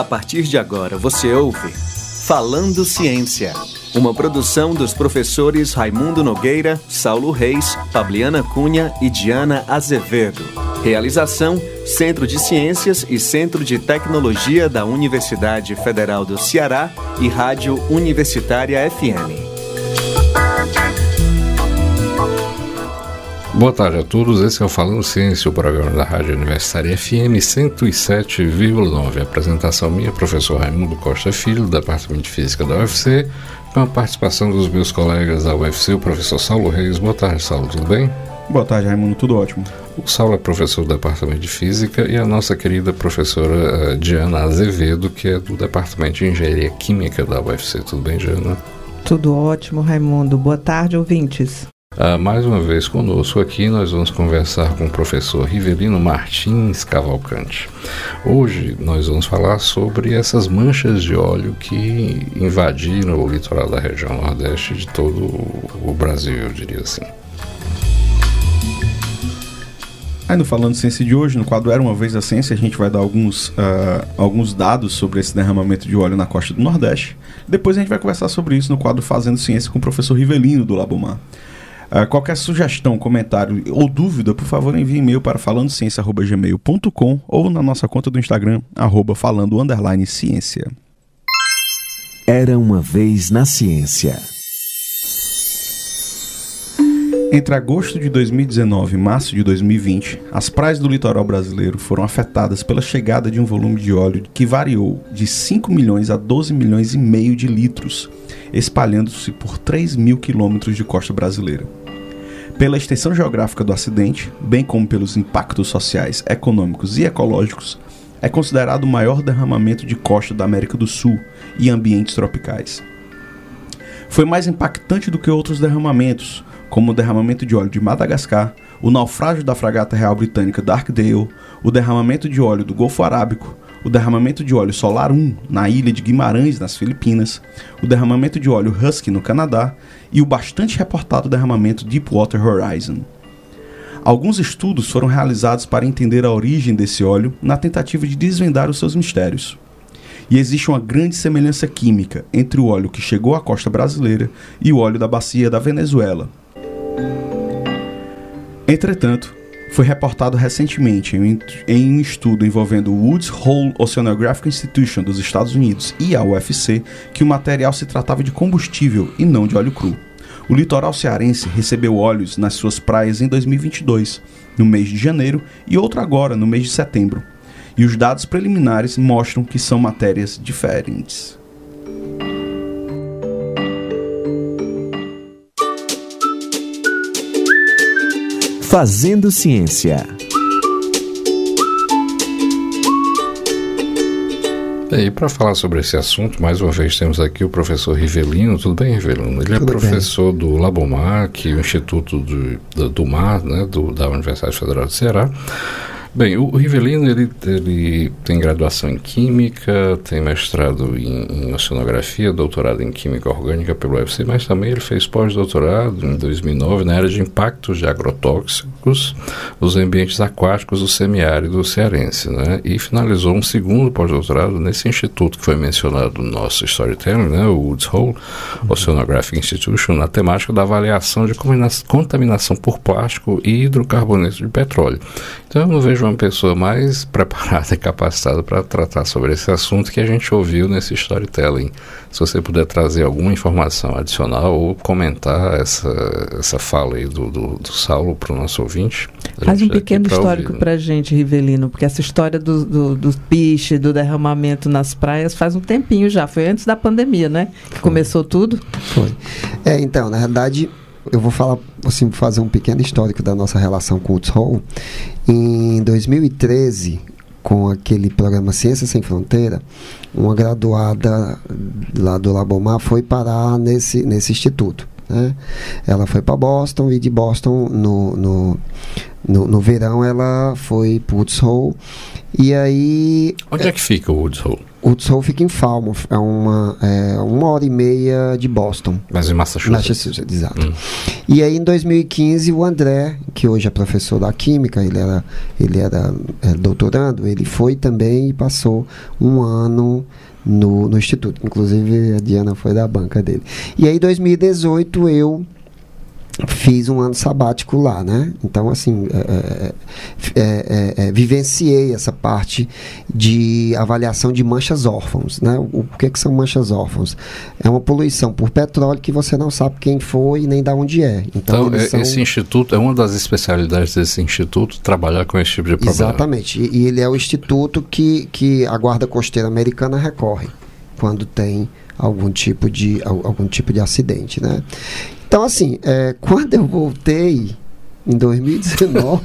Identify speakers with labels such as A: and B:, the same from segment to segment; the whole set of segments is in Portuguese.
A: A partir de agora você ouve Falando Ciência. Uma produção dos professores Raimundo Nogueira, Saulo Reis, Fabiana Cunha e Diana Azevedo. Realização: Centro de Ciências e Centro de Tecnologia da Universidade Federal do Ceará e Rádio Universitária FM.
B: Boa tarde a todos, esse é o Falando Ciência, o programa da Rádio Universitária FM 107,9. Apresentação minha, professor Raimundo Costa Filho, do Departamento de Física da UFC, com a participação dos meus colegas da UFC, o professor Saulo Reis. Boa tarde, Saulo, tudo bem?
C: Boa tarde, Raimundo, tudo ótimo.
B: O Saulo é professor do Departamento de Física e a nossa querida professora uh, Diana Azevedo, que é do Departamento de Engenharia Química da UFC. Tudo bem, Diana?
D: Tudo ótimo, Raimundo. Boa tarde, ouvintes.
B: Uh, mais uma vez conosco aqui, nós vamos conversar com o professor Rivelino Martins Cavalcante. Hoje nós vamos falar sobre essas manchas de óleo que invadiram o litoral da região nordeste de todo o Brasil, eu diria assim.
C: Aí no Falando Ciência de hoje, no quadro Era Uma Vez a Ciência, a gente vai dar alguns, uh, alguns dados sobre esse derramamento de óleo na costa do Nordeste. Depois a gente vai conversar sobre isso no quadro Fazendo Ciência com o professor Rivelino do Labomar. Uh, qualquer sugestão, comentário ou dúvida, por favor, envie e-mail para falandociência.gmail.com ou na nossa conta do Instagram, arroba falando ciência.
A: Era uma vez na ciência.
C: Entre agosto de 2019 e março de 2020, as praias do litoral brasileiro foram afetadas pela chegada de um volume de óleo que variou de 5 milhões a 12 milhões e meio de litros, espalhando-se por 3 mil quilômetros de costa brasileira. Pela extensão geográfica do acidente, bem como pelos impactos sociais, econômicos e ecológicos, é considerado o maior derramamento de costa da América do Sul e ambientes tropicais. Foi mais impactante do que outros derramamentos, como o derramamento de óleo de Madagascar, o naufrágio da fragata real britânica Darkdale, o derramamento de óleo do Golfo Arábico, o derramamento de óleo Solar 1 na ilha de Guimarães, nas Filipinas, o derramamento de óleo Husky no Canadá e o bastante reportado derramamento Deepwater Horizon. Alguns estudos foram realizados para entender a origem desse óleo na tentativa de desvendar os seus mistérios. E existe uma grande semelhança química entre o óleo que chegou à costa brasileira e o óleo da bacia da Venezuela. Entretanto, foi reportado recentemente em um estudo envolvendo o Woods Hole Oceanographic Institution dos Estados Unidos e a UFC que o material se tratava de combustível e não de óleo cru. O litoral cearense recebeu óleos nas suas praias em 2022, no mês de janeiro, e outro agora, no mês de setembro. E os dados preliminares mostram que são matérias diferentes.
A: Fazendo Ciência.
B: E para falar sobre esse assunto, mais uma vez temos aqui o professor Rivelino. Tudo bem, Rivelino? Ele é Tudo professor bem. do Labomar, que é o Instituto do, do, do Mar, né, do, da Universidade Federal do Ceará. Bem, o Rivelino ele, ele tem graduação em Química, tem mestrado em, em Oceanografia, doutorado em Química Orgânica pelo UFC, mas também ele fez pós-doutorado em 2009 na área de impactos de agrotóxicos nos ambientes aquáticos do semiárido cearense, né? E finalizou um segundo pós-doutorado nesse instituto que foi mencionado no nosso storytelling, né? O Woods Hole Oceanographic Institution, na temática da avaliação de contaminação por plástico e hidrocarboneto de petróleo. Então eu não vejo uma pessoa mais preparada e capacitada para tratar sobre esse assunto que a gente ouviu nesse storytelling. Se você puder trazer alguma informação adicional ou comentar essa, essa fala aí do, do, do Saulo para o nosso ouvinte.
D: Faz um pequeno histórico para a gente, Rivelino, porque essa história do, do, do piche, do derramamento nas praias faz um tempinho já. Foi antes da pandemia, né? Que começou tudo.
E: Foi. É, então, na verdade, eu vou falar, assim, fazer um pequeno histórico da nossa relação com o Woods Hole. Em 2013, com aquele programa Ciência Sem Fronteira, uma graduada lá do Labomar foi parar nesse, nesse instituto. Né? Ela foi para Boston e de Boston, no, no, no, no verão, ela foi para Woods Hole. E aí.
B: Onde é que fica o Woods Hole?
E: O Soul fica em Falmouth, é uma, é uma hora e meia de Boston.
B: Mas em Massachusetts.
E: Massachusetts, exato. Hum. E aí em 2015 o André, que hoje é professor da Química, ele era, ele era é, doutorando, ele foi também e passou um ano no, no Instituto. Inclusive a Diana foi da banca dele. E aí em 2018 eu fiz um ano sabático lá, né? Então, assim, é é, é, é, é, vivenciei essa parte de avaliação de manchas órfãos, né? O, o que, que são manchas órfãos? É uma poluição por petróleo que você não sabe quem foi nem de onde é.
B: Então, então são... esse instituto, é uma das especialidades desse instituto, trabalhar com esse tipo de problema.
E: Exatamente. E, e ele é o instituto que, que a Guarda Costeira Americana recorre quando tem algum tipo de, algum tipo de acidente, né? Então, assim, é, quando eu voltei em 2019.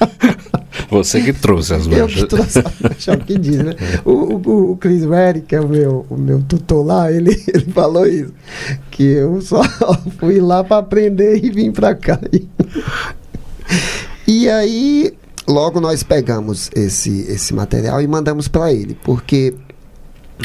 B: Você que trouxe as manchas. Eu que trouxe as
E: manchas, é o que diz, né? O, o, o Chris Reddy, que é o meu, o meu tutor lá, ele, ele falou isso. Que eu só fui lá para aprender e vim para cá. E aí, logo nós pegamos esse, esse material e mandamos para ele, porque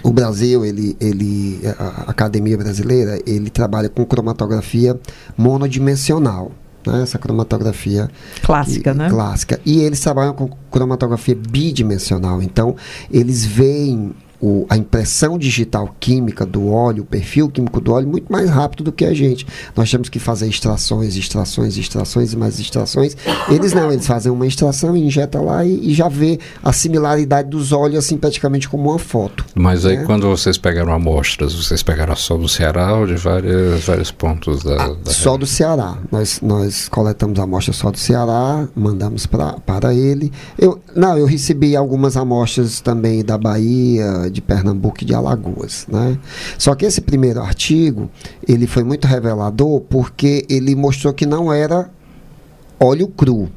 E: o Brasil, ele, ele, a Academia Brasileira, ele trabalha com cromatografia monodimensional. Né? Essa cromatografia
D: clássica, né?
E: Clássica. E eles trabalham com cromatografia bidimensional. Então, eles veem o, a impressão digital química do óleo, o perfil químico do óleo, muito mais rápido do que a gente. Nós temos que fazer extrações, extrações, extrações e mais extrações. Eles não, eles fazem uma extração, injeta lá e, e já vê a similaridade dos óleos assim praticamente como uma foto.
B: Mas aí né? quando vocês pegaram amostras, vocês pegaram só do Ceará ou de várias, vários pontos da, ah,
E: da Só do Ceará. Nós, nós coletamos amostras só do Ceará, mandamos pra, para ele. Eu, não, eu recebi algumas amostras também da Bahia, de Pernambuco e de Alagoas. Né? Só que esse primeiro artigo ele foi muito revelador porque ele mostrou que não era óleo cru.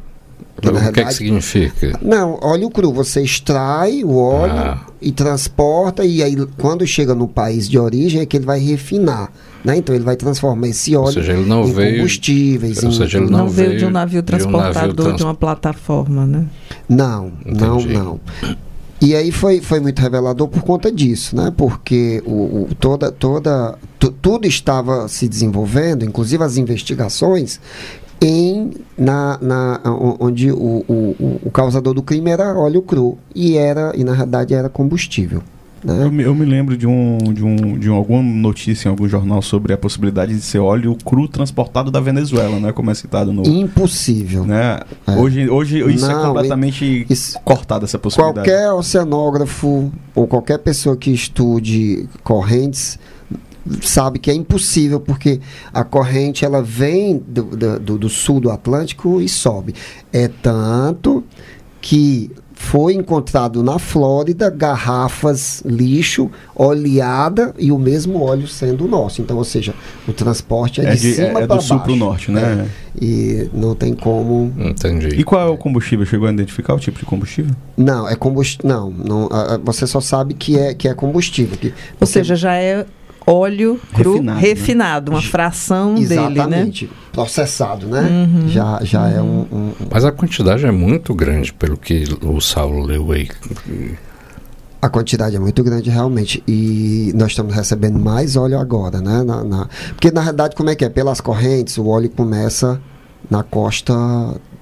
B: Que, o que é que significa?
E: Não, óleo cru. Você extrai o óleo ah. e transporta, e aí quando chega no país de origem é que ele vai refinar. Né? Então ele vai transformar esse óleo
B: seja, em veio,
E: combustíveis.
D: Ou seja, ele não, não veio, de um navio transportador de, um navio trans... de uma plataforma, né?
E: Não, Entendi. não, não. E aí foi, foi muito revelador por conta disso, né? Porque o, o toda, toda, tudo estava se desenvolvendo, inclusive as investigações, em na, na onde o, o, o causador do crime era óleo cru e era e na verdade era combustível. Né?
C: Eu, me, eu, me, lembro de, um, de, um, de um, alguma notícia em algum jornal sobre a possibilidade de ser óleo cru transportado da Venezuela, né? Como é citado no.
E: Impossível.
C: Né? É. Hoje, hoje isso é Não, é completamente isso, cortado, essa possibilidade.
E: Qualquer oceanógrafo ou qualquer pessoa que estude correntes sabe que é impossível porque a corrente ela vem do, do, do sul do Atlântico e sobe. É tanto que foi encontrado na Flórida garrafas lixo oleada e o mesmo óleo sendo nosso. Então, ou seja, o transporte é, é de, de, cima é, é do sul para o
C: norte, né?
E: É. E não tem como.
B: Entendi.
C: E qual é o combustível? Chegou a identificar o tipo de combustível?
E: Não, é combustível. Não, não você só sabe que é, que é combustível. Que,
D: ou seja, já é óleo cru refinado, né? refinado né? uma fração
E: Exatamente.
D: dele, né?
E: Processado, né? Uhum. Já, já uhum. é um, um,
B: Mas a quantidade é muito grande, pelo que o Saulo leu aí.
E: A quantidade é muito grande realmente e nós estamos recebendo mais óleo agora, né? Na, na... Porque na realidade como é que é? Pelas correntes o óleo começa na costa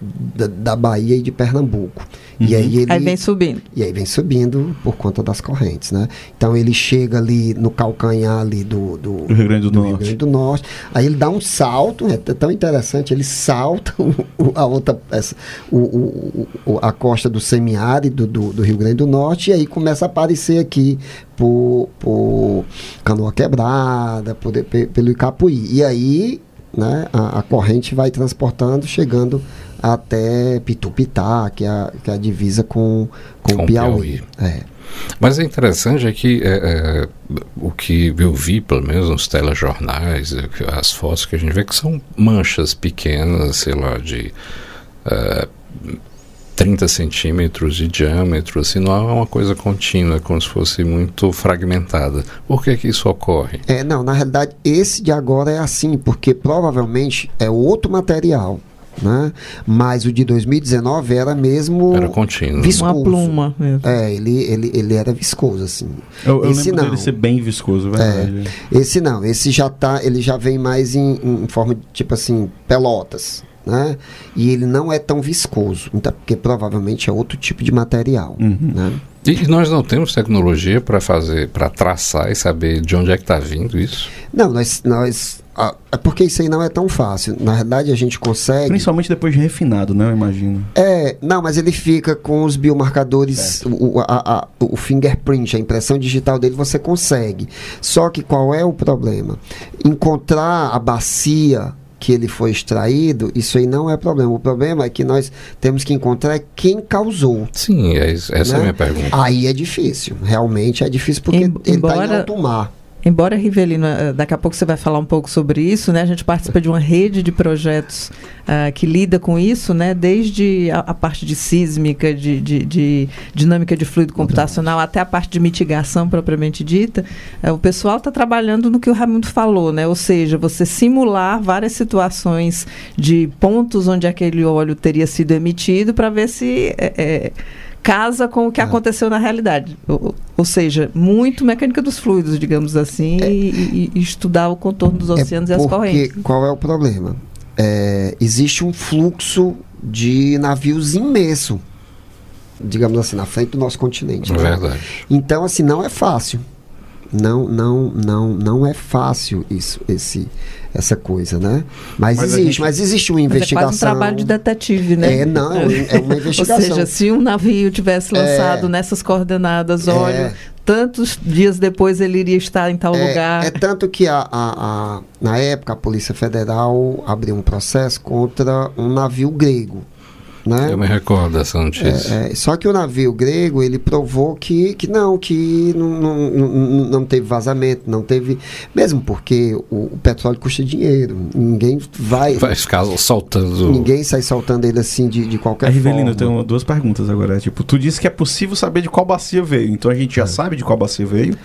E: da, da Bahia e de Pernambuco.
D: Uhum. E aí ele aí vem subindo.
E: E aí vem subindo por conta das correntes, né? Então ele chega ali no calcanhar ali do, do,
C: do Rio Grande do, do Norte. Rio Grande
E: do Norte. Aí ele dá um salto, é tão interessante, ele salta a outra essa, o, o, o, a costa do semiárido do, do Rio Grande do Norte e aí começa a aparecer aqui por, por Canoa Quebrada, por, pelo Icapuí. E aí né, a, a corrente vai transportando, chegando até Pitupitá, que é a, que é a divisa com, com, com Piauí. Piauí. É.
B: Mas é interessante é que é, é, o que eu vi, pelo menos nos telejornais, as fotos que a gente vê, que são manchas pequenas, sei lá, de é, 30 centímetros de diâmetro, assim, não é uma coisa contínua, é como se fosse muito fragmentada. Por que, que isso ocorre?
E: É, não, na realidade, esse de agora é assim, porque provavelmente é outro material né? Mas o de 2019 era mesmo
B: era contínuo.
E: viscoso.
D: Uma pluma. Mesmo.
E: É, ele, ele, ele era viscoso assim.
C: Eu, eu esse não. ser bem viscoso, verdade.
E: É, esse não, esse já tá, ele já vem mais em, em forma de tipo assim, pelotas. Né? E ele não é tão viscoso, então, porque provavelmente é outro tipo de material. Uhum. Né?
B: E nós não temos tecnologia para fazer, para traçar e saber de onde é que está vindo isso?
E: Não, nós, nós é porque isso aí não é tão fácil. Na verdade, a gente consegue.
C: Principalmente depois de refinado, né? Eu imagino.
E: É, não, mas ele fica com os biomarcadores, o, a, a, o fingerprint, a impressão digital dele, você consegue. Só que qual é o problema? Encontrar a bacia que ele foi extraído, isso aí não é problema. O problema é que nós temos que encontrar quem causou.
B: Sim, é, essa né? é a né? minha pergunta.
E: Aí é difícil, realmente é difícil porque Em, ele está em alto mar.
D: Embora, Rivelino, eh, daqui a pouco você vai falar um pouco sobre isso, né? A gente participa de uma rede de projetos uh, que lida com isso, né? Desde a, a parte de sísmica, de, de, de, dinâmica de fluido computacional, até a parte de mitigação propriamente dita. Uh, o pessoal está trabalhando no que o Raimundo falou, né? Ou seja, você simular várias situações de pontos onde aquele óleo teria sido emitido para ver se... É, é, casa com o que é. aconteceu na realidade. Ou, ou, seja, muito mecânica dos fluidos, digamos assim, é. e, e, estudar o contorno dos é oceanos
E: é
D: e as correntes.
E: Qual é o problema? É, existe um fluxo de navios imenso, digamos assim, na frente do nosso continente.
B: É verdade.
E: Então, assim, não é fácil. Não, não, não, não é fácil isso, esse, essa coisa, né? Mas, mas existe, gente... mas existe uma investigação. Mas
D: é quase um trabalho de detetive, né?
E: É, não, é uma investigação.
D: Ou seja, se um navio tivesse lançado é, nessas coordenadas, olha, é, tantos dias depois ele iria estar em tal
E: é,
D: lugar.
E: É tanto que a, a, a, na época a Polícia Federal abriu um processo contra um navio grego né?
B: Eu me recordo dessa notícia.
E: É, é, só que o navio grego, ele provou que, que não, que não, não, não, não teve vazamento, não teve... Mesmo porque o, o, petróleo custa dinheiro. Ninguém vai...
B: Vai ficar soltando...
E: Ninguém sai soltando ele assim de, de qualquer
C: Rivelino,
E: forma.
C: eu tenho duas perguntas agora. Tipo, tu disse que é possível saber de qual bacia veio. Então a gente já é. sabe de qual bacia veio.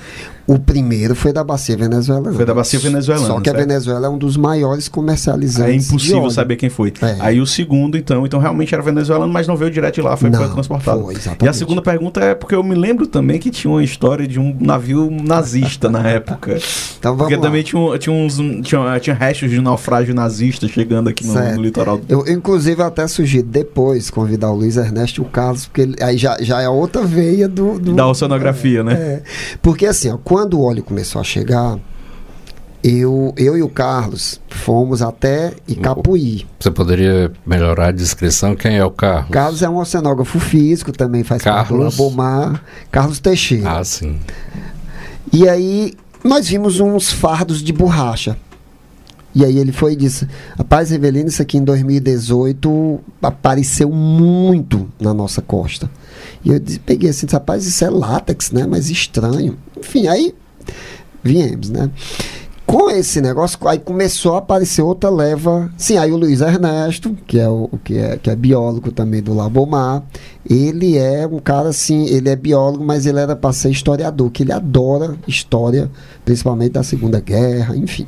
E: O primeiro foi da bacia venezuelana.
C: Foi da bacia venezuelana.
E: Só que certo? a Venezuela é um dos maiores comercializantes.
C: É impossível saber quem foi. É. Aí o segundo, então, então realmente era venezuelano, mas não veio direto de lá, foi não, transportado. Foi. E a segunda pergunta é porque eu me lembro também que tinha uma história de um navio nazista na época. Então vamos Porque lá. também tinha, tinha uns tinha, tinha restos de naufrágio nazista chegando aqui no, no litoral. Do...
E: Eu, inclusive, até sugiro depois convidar o Luiz Ernesto e o Carlos, porque ele, aí já, já é outra veia do. do
C: da oceanografia,
E: é,
C: né?
E: É. Porque assim, ó, quando o óleo começou a chegar, eu, eu e o Carlos fomos até Icapuí.
B: Você poderia melhorar a descrição? Quem é o Carlos?
E: Carlos é um oceanógrafo físico, também faz
B: Carlos?
E: parte do Labomar. Carlos Teixeira.
B: Ah, sim.
E: E aí nós vimos uns fardos de borracha. E aí ele foi e disse: Rapaz, Revelino, isso aqui em 2018 apareceu muito na nossa costa. E eu disse, peguei assim, rapaz, isso é látex, né? Mas estranho. Enfim, aí viemos, né? Com esse negócio, aí começou a aparecer outra leva. Sim, aí o Luiz Ernesto, que é, o, que é, que é biólogo também do Labomar, ele é um cara assim, ele é biólogo, mas ele era para ser historiador, que ele adora história, principalmente da Segunda Guerra, enfim.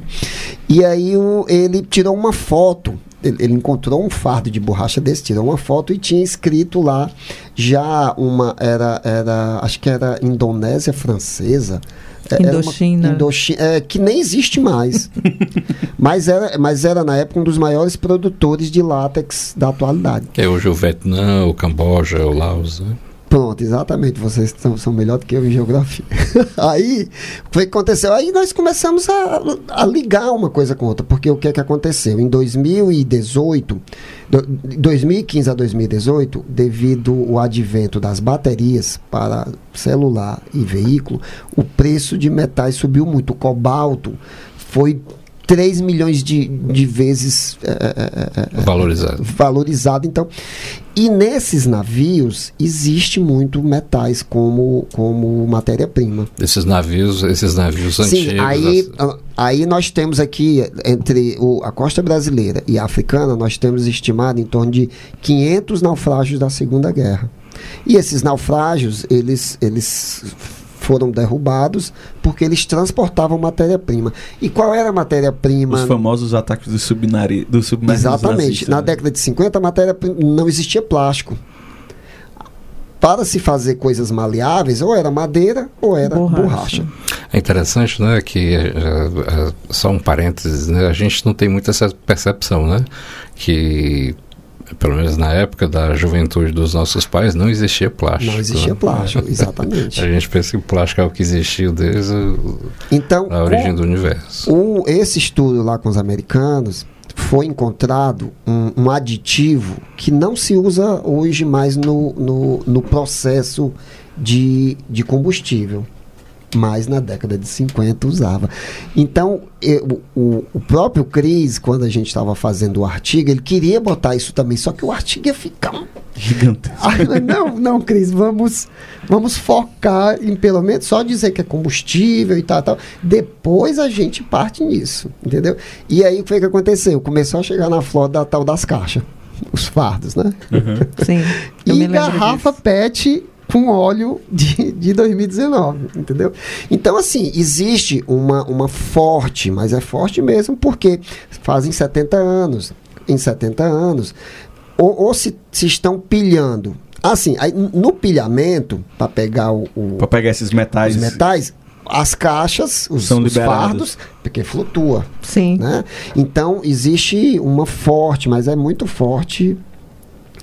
E: E aí o, ele tirou uma foto ele, encontrou um fardo de borracha desse, tirou uma foto e tinha escrito lá já uma era era acho que era Indonésia francesa
D: Indochina.
E: Indochina é, que nem existe mais. mas, era, mas era, na época, um dos maiores produtores de látex da atualidade.
B: É hoje o Vietnã, o Camboja, o Laos, né?
E: Pronto, exatamente. Vocês são, são melhor do que eu em geografia. aí, o que aconteceu? Aí nós começamos a, a ligar uma coisa com outra, porque o que é que aconteceu? Em 2018, 2015 a 2018, devido ao advento das baterias para celular e veículo, o preço de metais subiu muito. O cobalto foi 3 milhões de, de vezes é,
B: é, é, valorizado.
E: valorizado. Então, e nesses navios existe muito metais como, como matéria-prima.
B: Esses navios, esses navios
E: Sim,
B: antigos.
E: Aí, assim. aí nós temos aqui, entre o, a costa brasileira e a africana, nós temos estimado em torno de 500 naufrágios da Segunda Guerra. E esses naufrágios, eles, eles foram derrubados porque eles transportavam matéria-prima. E qual era a matéria-prima?
C: Os famosos ataques do, submari, do submarinos
E: Exatamente. Na
C: né?
E: década de 50, a matéria não existia plástico. Para se fazer coisas maleáveis, ou era madeira ou era
D: Borracha.
E: borracha.
B: É interessante, né, que eh, eh, só um parênteses, né, a gente não tem muito essa percepção, né, que pelo menos na época da juventude dos nossos pais não existia plástico.
E: Não existia
B: né?
E: plástico, exatamente.
B: A gente pensa que o plástico é o que existiu desde
E: Então,
B: a origem
E: o-
B: do universo.
E: O, esse estudo lá com os americanos foi encontrado um, um aditivo que não se usa hoje mais no, no, no processo de, de combustível. Mas na década de 50 usava. Então, eu- o, o próprio Cris, quando a gente estava fazendo o artigo, ele queria botar isso também, só que o artigo ia ficar um
C: Gigantesco.
E: ah, não, não, Cris, vamos, vamos focar em pelo menos só dizer que é combustível e tal, tal. Depois a gente parte nisso, entendeu? E aí o que foi que aconteceu? Começou a chegar na flor da tal das caixas, os fardos, né?
D: Sim. eu me
E: E garrafa
D: disso.
E: PET com óleo de, de 2019, entendeu? Então, assim, existe uma, uma forte, mas é forte mesmo, porque fazem 70 anos. Em 70 anos, ou, ou se, se estão pilhando. Assim, aí, no pilhamento, para pegar o, o-
C: Pra pegar esses metais.
E: os metais, as caixas, os,
C: São
E: os fardos, porque flutua.
D: Sim.
E: Né? Então, existe uma forte, mas é muito forte.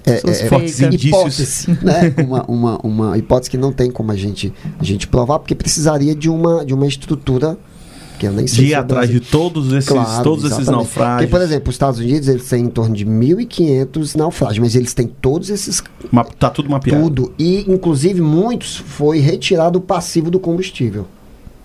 E: É, é,
C: Fortes indícios.
E: hipótese, né? uma, uma, uma hipótese que não tem como a gente, a gente provar, porque precisaria de uma, de uma estrutura que eu nem sei
C: De
E: o
C: atrás de todos esses,
E: Claro,
C: todos esses naufrágios.
E: Porque, por exemplo, os Estados Unidos eles têm em torno de 1.500 naufrágios, mas eles têm todos esses
C: Ma- tá tudo mapeado.
E: tudo e inclusive muitos foi retirado o passivo do combustível.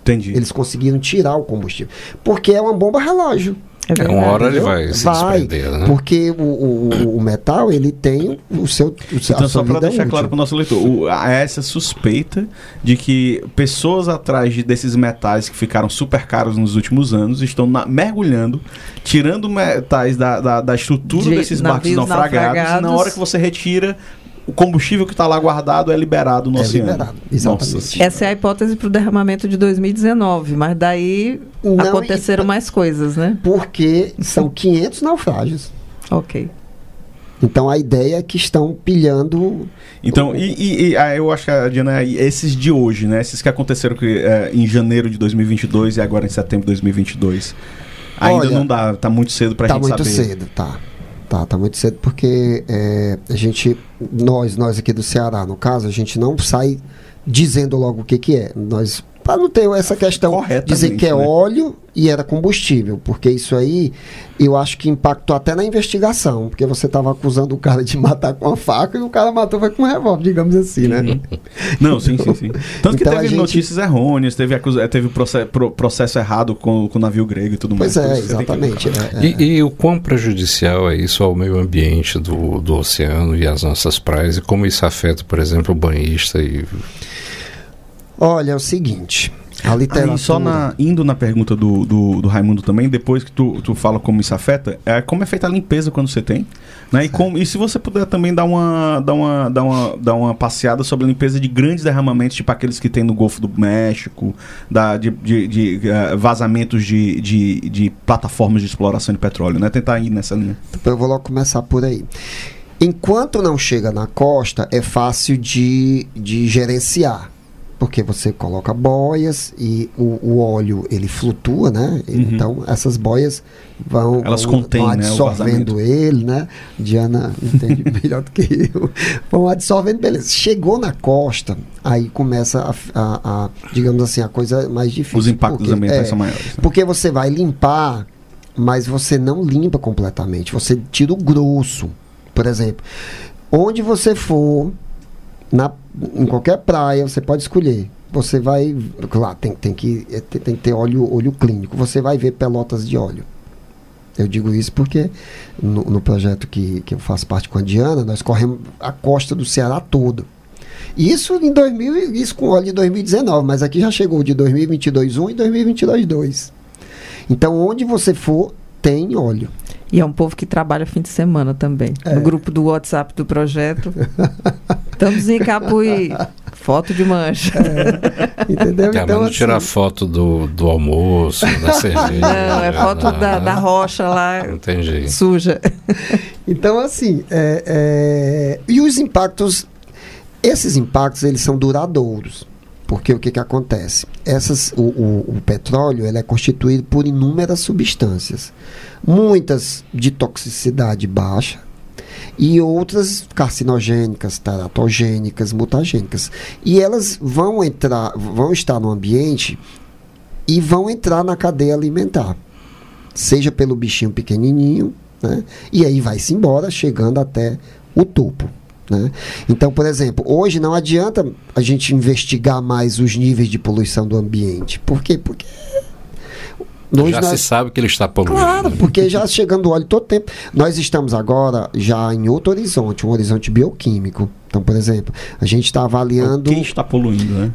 C: Entendi.
E: Eles conseguiram tirar o combustível, porque é uma bomba relógio.
D: É
B: É,
D: verdade.
B: uma hora ele vai se
E: Vai,
B: desprender, né?
E: Porque o, o, o metal ele tem o seu o
C: Então,
E: a
C: só para deixar
E: útil.
C: claro para o nosso leitor, o- há essa suspeita de que pessoas atrás de- desses metais que ficaram super caros nos últimos anos estão na- mergulhando, tirando metais da, da, da estrutura
D: De
C: desses barcos
D: navios
C: naufragados, e na
D: naufragados.
C: hora que você retira, o combustível que está lá guardado é liberado no
E: É
C: oceano.
E: liberado, exatamente.
C: Nossa.
D: Essa é a hipótese para o derramamento de 2019, mas daí
E: Não,
D: aconteceram
E: e-
D: mais coisas, né?
E: Porque são 500 naufrágios.
D: Ok.
E: Então a ideia é que estão pilhando
C: Então, e, e- e, ah, eu acho que a Diana, esses de hoje, né? Esses que aconteceram que, é, em janeiro de 2022 e agora em setembro de 2022. Ainda
E: Olha,
C: não dá, tá muito cedo pra
E: tá
C: gente
E: muito
C: saber.
E: cedo, tá. Tá, tá muito cedo porque é, a gente, nós, nós aqui do Ceará, no caso, a gente não sai dizendo logo o que que é. Nós, para não ter essa questão, dizer que é
C: né?
E: óleo e era combustível, porque isso aí eu acho que impactou até na investigação, porque você estava acusando o cara de matar com a faca e o cara matou foi com um revólver, digamos assim, né?
C: Uhum. Não, sim, sim, sim. Tanto que
E: Então, a
C: teve
E: gente-
C: notícias errôneas, teve, acusa- teve proce- pro- processo errado com, com o navio grego e tudo
E: Pois
C: mais.
E: é,
C: que tem que-
E: exatamente. é, é.
B: E, e o quão prejudicial é isso ao meio ambiente do, do oceano e às nossas praias e como isso afeta, por exemplo, o banhista e
E: Olha, é o seguinte, a literatura...
C: Aí, só na, indo na pergunta do, do, do Raimundo também, depois que tu, tu fala como isso afeta, é como é feita a limpeza quando você tem, né? E, como, e se você puder também dar uma, dar, uma, dar, uma, dar uma passeada sobre a limpeza de grandes derramamentos, tipo aqueles que tem no Golfo do México, da, de, de, de, eh, vazamentos de, de, de plataformas de exploração de petróleo, né? Tentar ir nessa linha.
E: Eu vou logo começar por aí. Enquanto não chega na costa, é fácil de, de gerenciar. Porque você coloca boias e o, o óleo ele flutua, né?
C: Uhum.
E: Então essas boias vão,
C: Elas
E: vão,
C: contêm,
E: vão
C: né,
E: absorvendo ele, né? Diana entende melhor do que eu. Vão absorvendo, beleza. Chegou na costa, aí começa a, a- a, digamos assim, a coisa mais difícil.
C: Os impactos
E: porque-
C: ambientais
E: é,
C: são maiores. né?
E: porque você vai limpar, mas você não limpa completamente. Você tira o grosso. Por exemplo, onde você for, na, em qualquer praia, você pode escolher. Você vai. Lá tem, tem, que, é, tem, que ter óleo, óleo clínico. Você vai ver pelotas de óleo. Eu digo isso porque no, no projeto que, que eu faço parte com a Diana, nós corremos a costa do Ceará todo. Isso em 2000, e- isso com óleo de 2019, mas aqui já chegou de 2022 1 e 2022 2. Então, onde você for, tem óleo.
D: E é um povo que trabalha fim de semana também.
E: É.
D: No grupo do WhatsApp do projeto. Estamos em Capuí. Foto de mancha.
E: É, entendeu?
B: É, então, não assim, tirar foto do, do almoço, da cerveja.
D: Não, é foto da, da rocha lá Entendi. suja.
E: Então, assim, é, é, e os impactos, esses impactos, eles são duradouros. Porque o que, que acontece? Essas, o, o, o petróleo ele é constituído por inúmeras substâncias. Muitas de toxicidade baixa, e outras carcinogênicas, teratogênicas, mutagênicas. E elas vão entrar, vão estar no ambiente e vão entrar na cadeia alimentar. Seja pelo bichinho pequenininho, né? E aí vai-se embora, chegando até o topo. Né? Então, por exemplo, hoje não adianta a gente investigar mais os níveis de poluição do ambiente. Por quê? Porque
B: Hoje já nós... se sabe que ele está poluindo.
E: Claro, porque já chegando o óleo todo tempo. Nós estamos agora já em outro horizonte, um horizonte bioquímico. Então, por exemplo, a gente está avaliando.
C: Quem está poluindo, né?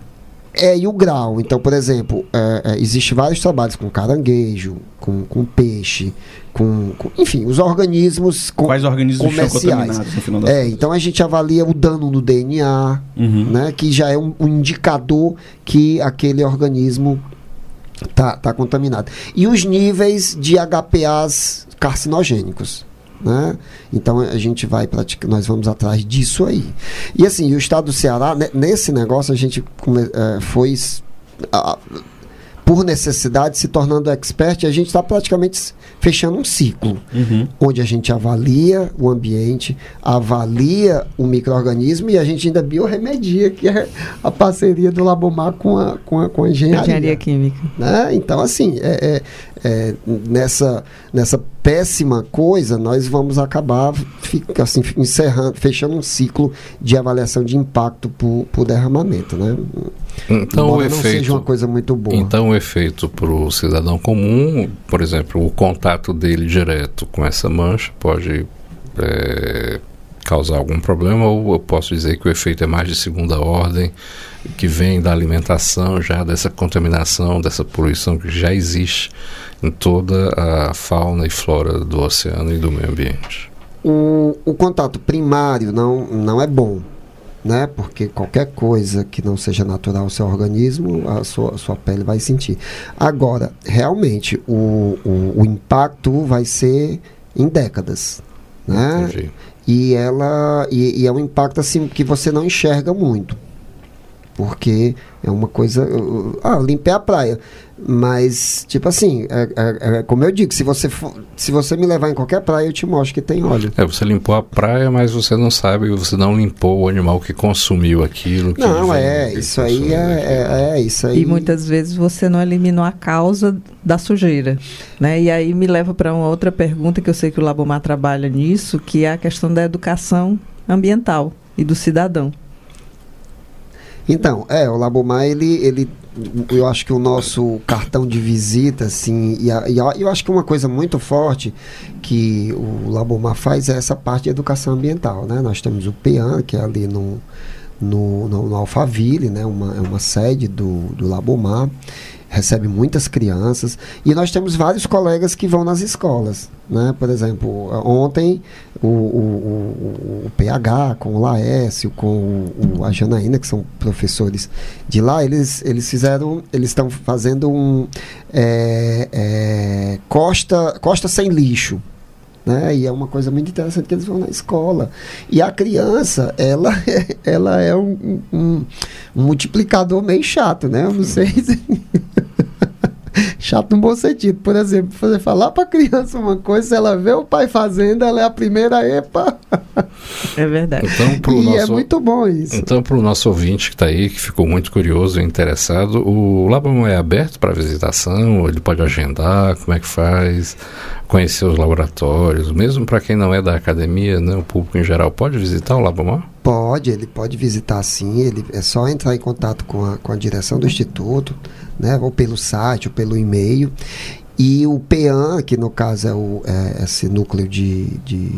E: É, e o grau. Então, por exemplo, é, é, existe vários trabalhos com caranguejo, com, com peixe, com, com, enfim, os organismos
C: com, Quais organismos
E: comerciais. no final das é, então a gente avalia o dano no DNA, uhum. né, que já é um, um indicador que aquele organismo tá, tá contaminado. E os níveis de HPAs carcinogênicos. Né? Então a gente vai praticar, nós vamos atrás disso aí. E assim, o estado do Ceará, nesse negócio, a gente é, foi por necessidade se tornando expert, a gente está praticamente fechando um ciclo, uhum. onde a gente avalia o ambiente, avalia o microorganismo e a gente ainda bioremedia, que é a parceria do Labomar com a, com a, com a engenharia.
D: Engenharia química.
E: Né? Então, assim, é, é, é, nessa, nessa péssima coisa, nós vamos acabar fica, assim, encerrando, fechando um ciclo de avaliação de impacto por, por derramamento. Né?
B: Então, o efeito, não
E: seja uma coisa muito boa.
B: Então, o efeito para o cidadão comum, por exemplo, o contato dele direto com essa mancha pode é, causar algum problema, ou eu posso dizer que o efeito é mais de segunda ordem, que vem da alimentação, já dessa contaminação, dessa poluição que já existe em toda a fauna e flora do oceano e do meio ambiente.
E: O, o contato primário não, não é bom né? Porque qualquer coisa que não seja natural ao seu organismo, a sua, a sua pele vai sentir. Agora, realmente, o, o, o impacto vai ser em décadas, né? Entendi. E ela e, e, é um impacto assim que você não enxerga muito, porque é uma coisa. Ah, limpei a praia. Mas, tipo assim, é, é, é, como eu digo, se você, for, se você me levar em qualquer praia, eu te mostro que tem óleo.
B: É, você limpou a praia, mas você não sabe, você não limpou o animal que consumiu aquilo. Que
E: não, é, isso aí é, é, é, isso aí.
D: E muitas vezes você não eliminou a causa da sujeira, né? E aí me leva para uma outra pergunta que eu sei que o Labomar trabalha nisso, que é a questão da educação ambiental e do cidadão.
E: Então, é, o Labomar, ele, ele eu acho que o nosso cartão de visita, assim, e, a, e a, eu acho que uma coisa muito forte que o Labomar faz é essa parte de educação ambiental, né? Nós temos o PEAN, que é ali no, no, no, no Alphaville, né? Uma, é uma sede do, do Labomar recebe muitas crianças e nós temos vários colegas que vão nas escolas. Né? Por exemplo, ontem o, o, o, o PH com o Laércio, com a Janaína, que são professores de lá, eles, eles fizeram, eles estão fazendo um é, é, costa, costa sem lixo. Né? E é uma coisa muito interessante que eles vão na escola. E a criança, ela, ela é um, um, um multiplicador meio chato, né? Eu não sei se... chato no bom sentido. Por exemplo, você falar para a criança uma coisa, se ela vê o pai fazendo, ela é a primeira epa.
D: É verdade.
B: Então, pro
E: e é
B: nosso,
E: é muito bom isso.
B: Então, para o nosso ouvinte que está aí, que ficou muito curioso e interessado, o Labamon é aberto para visitação? Ele pode agendar? Como é que faz? Conhecer os laboratórios? Mesmo para quem não é da academia, né, o público em geral, pode visitar o Labamon?
E: Pode, ele pode visitar sim. Ele, é só entrar em contato com a, com a direção do Instituto né? ou pelo site, ou pelo e-mail. E o PEAN, que no caso é, o, é esse núcleo de, de,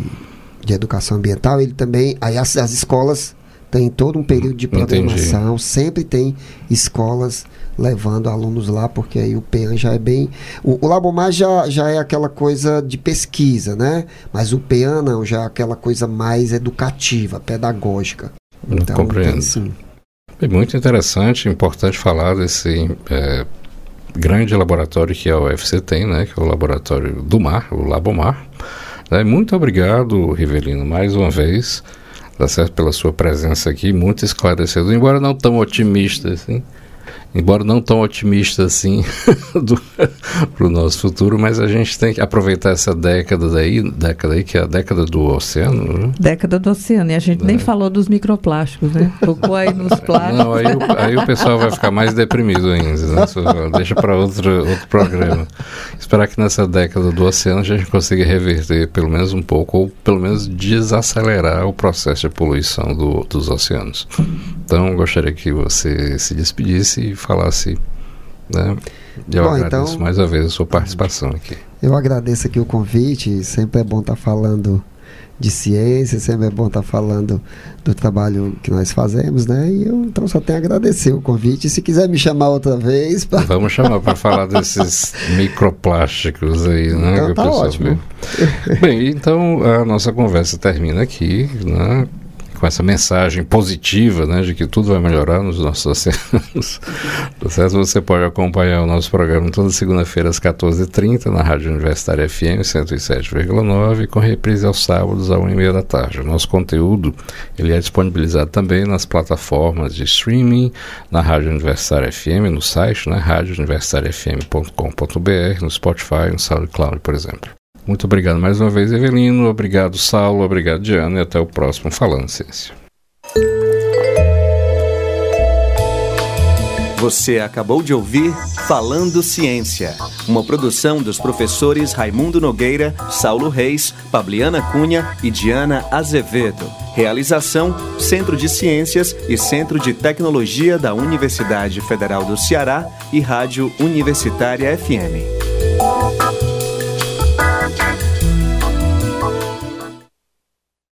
E: de, educação ambiental, ele também. Aí as, as escolas têm todo um período de programação, Entendi. sempre tem escolas levando alunos lá, porque aí o PEAN já é bem. O, o Labomar já, já é aquela coisa de pesquisa, né? Mas o PEAN não, já é aquela coisa mais educativa, pedagógica.
B: Então, Compreendo. É muito interessante, importante falar desse é, grande laboratório que a UFC tem, né, que é o laboratório do mar, o Labomar. É, muito obrigado, Rivelino, mais uma vez, tá certo, pela sua presença aqui, muito esclarecedor, embora não tão otimista assim embora não tão otimista assim para o nosso futuro, mas a gente tem que aproveitar essa década daí, década aí que é a década do oceano. Né?
D: Década do oceano, e a gente é. nem falou dos microplásticos, né? Tocou aí nos plásticos.
B: Não, aí, o, aí o pessoal vai ficar mais deprimido ainda, né? deixa para outro, outro programa. Esperar que nessa década do oceano a gente consiga reverter pelo menos um pouco, ou pelo menos desacelerar o processo de poluição do, dos oceanos. Então, gostaria que você se despedisse e falasse. Né? Eu Bom, agradeço então, mais uma vez a sua participação aqui.
E: Eu agradeço aqui o convite. Sempre é bom estar falando de ciência, sempre é bom estar falando do trabalho que nós fazemos, né? E eu então só tenho a agradecer o convite. E se quiser me chamar outra vez.
B: Pra... Vamos chamar para falar desses microplásticos aí, né?
E: Então, tá ótimo.
B: Bem, então a nossa conversa termina aqui, né? Com essa mensagem positiva, né, de que tudo vai melhorar nos nossos oceanos. Tá? Você pode acompanhar o nosso programa toda segunda-feira às 14h30 na Rádio Universitária FM 107,9 com reprise aos sábados às 1h30 da tarde. O nosso conteúdo ele é disponibilizado também nas plataformas de streaming, na Rádio Universitária FM, no site, né, radiouniversitariafm.com.br, no Spotify, no SoundCloud, por exemplo. Muito obrigado mais uma vez, Evelino. Obrigado, Saulo. Obrigado, Diana. E até o próximo Falando Ciência.
A: Você acabou de ouvir Falando Ciência, uma produção dos professores Raimundo Nogueira, Saulo Reis, Pabliana Cunha e Diana Azevedo. Realização: Centro de Ciências e Centro de Tecnologia da Universidade Federal do Ceará e Rádio Universitária FM.